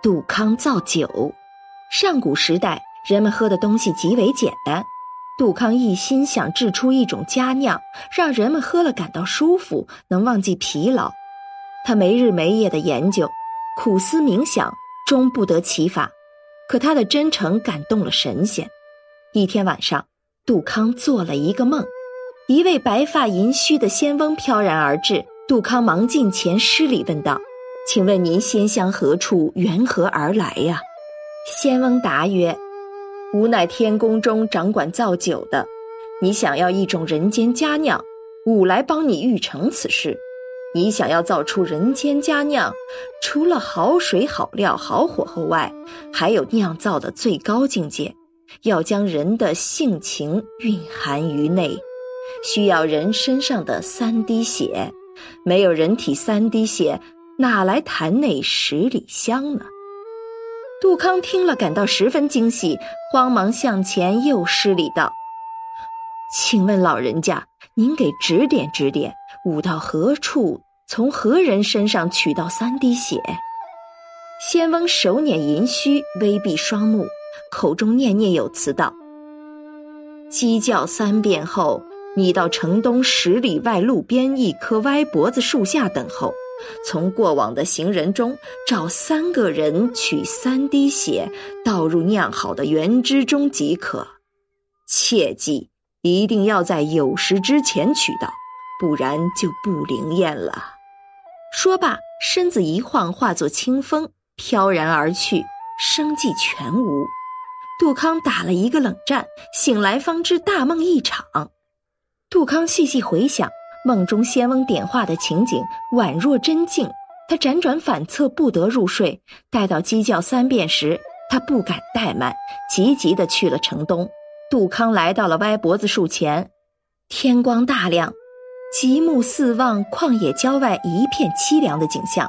杜康造酒。上古时代，人们喝的东西极为简单。杜康一心想制出一种佳酿，让人们喝了感到舒服，能忘记疲劳。他没日没夜的研究，苦思冥想，终不得其法。可他的真诚感动了神仙。一天晚上，杜康做了一个梦，一位白发银须的仙翁飘然而至。杜康忙进前施礼问道：“请问您仙乡何处？缘何而来呀？”仙翁答曰：“吾乃天宫中掌管造酒的，你想要一种人间佳酿，吾来帮你预成此事。你想要造出人间佳酿，除了好水、好料、好火候外，还有酿造的最高境界，要将人的性情蕴含于内，需要人身上的三滴血。”没有人体三滴血，哪来坛内十里香呢？杜康听了，感到十分惊喜，慌忙向前又施礼道：“请问老人家，您给指点指点，吾到何处，从何人身上取到三滴血？”仙翁手捻银须，微闭双目，口中念念有词道：“鸡叫三遍后。”你到城东十里外路边一棵歪脖子树下等候，从过往的行人中找三个人取三滴血，倒入酿好的原汁中即可。切记，一定要在酉时之前取到，不然就不灵验了。说罢，身子一晃，化作清风，飘然而去，生计全无。杜康打了一个冷战，醒来方知大梦一场。杜康细细回想梦中仙翁点化的情景，宛若真境。他辗转反侧，不得入睡。待到鸡叫三遍时，他不敢怠慢，急急的去了城东。杜康来到了歪脖子树前，天光大亮，极目四望，旷野郊外一片凄凉的景象，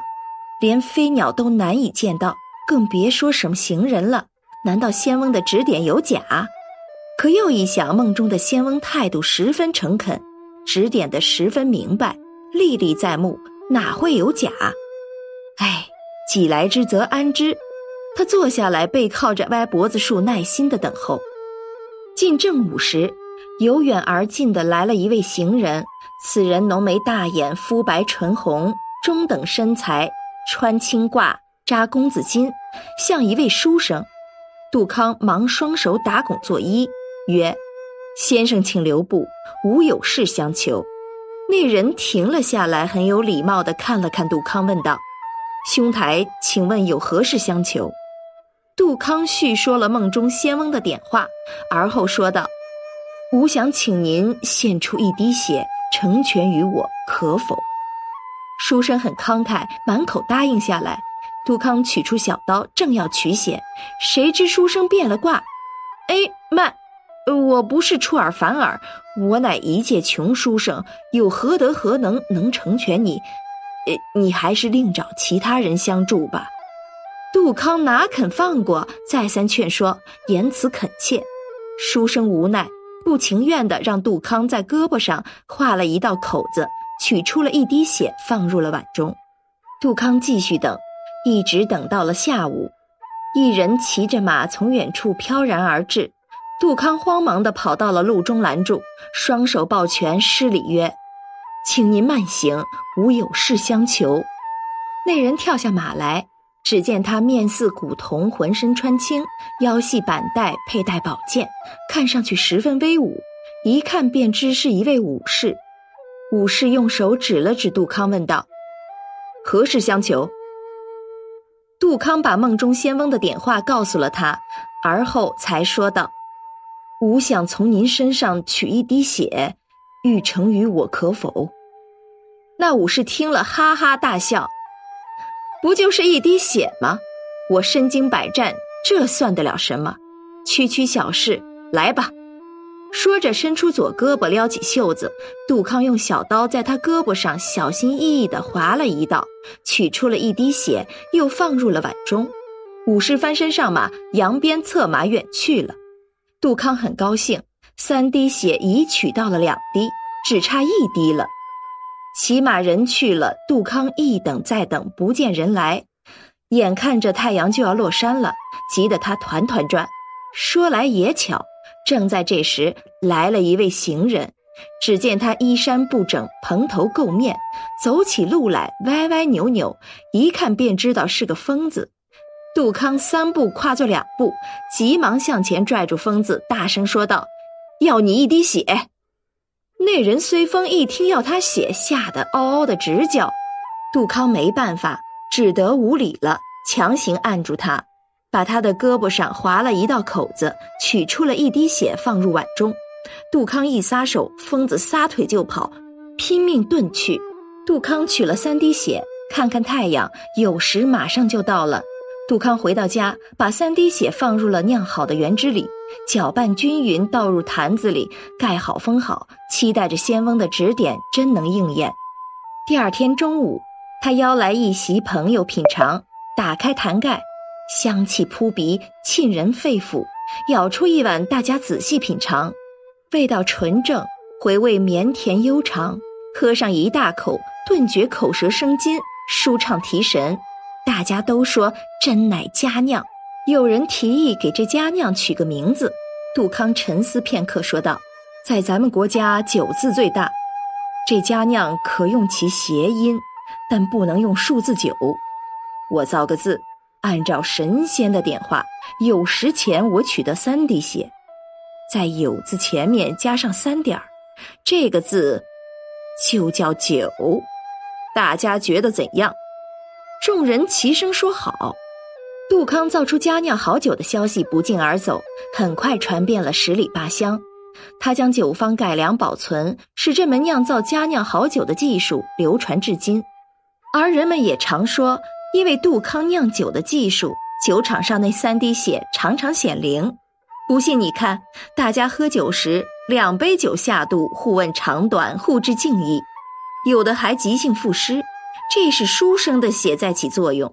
连飞鸟都难以见到，更别说什么行人了。难道仙翁的指点有假？可又一想，梦中的仙翁态度十分诚恳，指点的十分明白，历历在目，哪会有假？哎，既来之则安之。他坐下来，背靠着歪脖子树，耐心的等候。近正午时，由远而近的来了一位行人。此人浓眉大眼，肤白唇红，中等身材，穿青褂，扎公子巾，像一位书生。杜康忙双手打拱作揖。曰：“先生，请留步，吾有事相求。”那人停了下来，很有礼貌的看了看杜康，问道：“兄台，请问有何事相求？”杜康叙说了梦中仙翁的点化，而后说道：“吾想请您献出一滴血，成全于我，可否？”书生很慷慨，满口答应下来。杜康取出小刀，正要取血，谁知书生变了卦：“哎，慢！”我不是出尔反尔，我乃一介穷书生，有何德何能能成全你？呃，你还是另找其他人相助吧。杜康哪肯放过，再三劝说，言辞恳切。书生无奈，不情愿的让杜康在胳膊上画了一道口子，取出了一滴血，放入了碗中。杜康继续等，一直等到了下午，一人骑着马从远处飘然而至。杜康慌忙地跑到了路中拦住，双手抱拳施礼曰：“请您慢行，吾有事相求。”那人跳下马来，只见他面似古铜，浑身穿青，腰系板带，佩戴宝剑，看上去十分威武，一看便知是一位武士。武士用手指了指杜康，问道：“何事相求？”杜康把梦中仙翁的点话告诉了他，而后才说道。吾想从您身上取一滴血，欲成于我，可否？那武士听了，哈哈大笑：“不就是一滴血吗？我身经百战，这算得了什么？区区小事，来吧！”说着，伸出左胳膊，撩起袖子。杜康用小刀在他胳膊上小心翼翼地划了一道，取出了一滴血，又放入了碗中。武士翻身上马，扬鞭策马远去了。杜康很高兴，三滴血已取到了两滴，只差一滴了。骑马人去了，杜康一等再等，不见人来，眼看着太阳就要落山了，急得他团团转。说来也巧，正在这时，来了一位行人。只见他衣衫不整，蓬头垢面，走起路来歪歪扭扭，一看便知道是个疯子。杜康三步跨作两步，急忙向前拽住疯子，大声说道：“要你一滴血！”那人随风一听要他血，吓得嗷嗷的直叫。杜康没办法，只得无礼了，强行按住他，把他的胳膊上划了一道口子，取出了一滴血，放入碗中。杜康一撒手，疯子撒腿就跑，拼命遁去。杜康取了三滴血，看看太阳，酉时马上就到了。杜康回到家，把三滴血放入了酿好的原汁里，搅拌均匀，倒入坛子里，盖好封好，期待着仙翁的指点真能应验。第二天中午，他邀来一席朋友品尝，打开坛盖，香气扑鼻，沁人肺腑。舀出一碗，大家仔细品尝，味道纯正，回味绵甜悠长。喝上一大口，顿觉口舌生津，舒畅提神。大家都说真乃佳酿，有人提议给这佳酿取个名字。杜康沉思片刻，说道：“在咱们国家，酒字最大，这佳酿可用其谐音，但不能用数字九。我造个字，按照神仙的点画，酉时前我取得三滴血，在酉字前面加上三点儿，这个字就叫酒。大家觉得怎样？”众人齐声说好。杜康造出佳酿好酒的消息不胫而走，很快传遍了十里八乡。他将酒方改良保存，使这门酿造佳酿好酒的技术流传至今。而人们也常说，因为杜康酿酒的技术，酒场上那三滴血常常显灵。不信你看，大家喝酒时，两杯酒下肚，互问长短，互致敬意，有的还即兴赋诗。这是书生的血在起作用。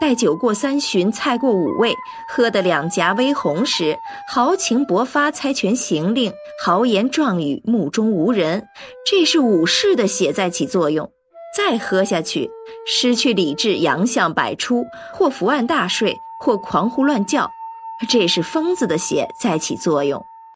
待酒过三巡，菜过五味，喝得两颊微红时，豪情勃发，猜拳行令，豪言壮语，目中无人。这是武士的血在起作用。再喝下去，失去理智，洋相百出，或伏案大睡，或狂呼乱叫。这是疯子的血在起作用。